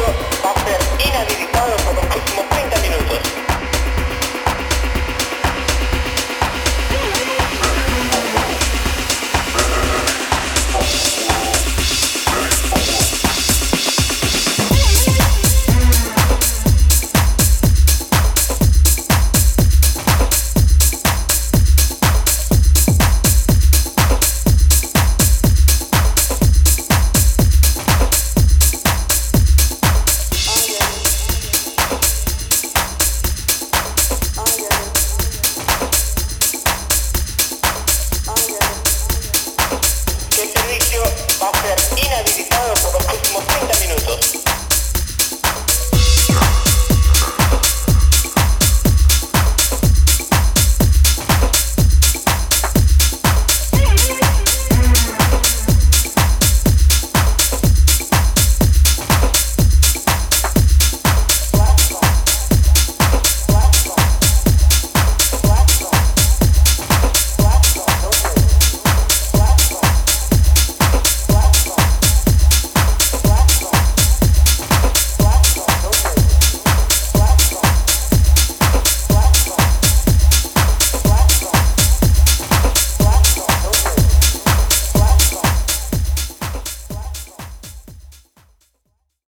you. va a ser inhabilitado por los próximos 30 minutos.